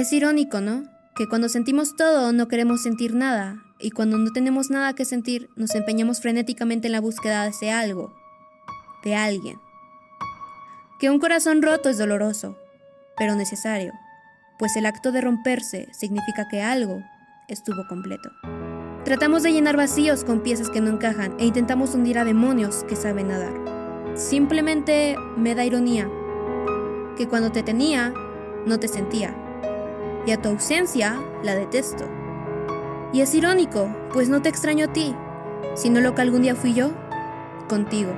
Es irónico, ¿no? Que cuando sentimos todo no queremos sentir nada, y cuando no tenemos nada que sentir nos empeñamos frenéticamente en la búsqueda de ese algo, de alguien. Que un corazón roto es doloroso, pero necesario, pues el acto de romperse significa que algo estuvo completo. Tratamos de llenar vacíos con piezas que no encajan e intentamos hundir a demonios que saben nadar. Simplemente me da ironía que cuando te tenía, no te sentía y a tu ausencia la detesto. Y es irónico, pues no te extraño a ti, sino lo que algún día fui yo, contigo.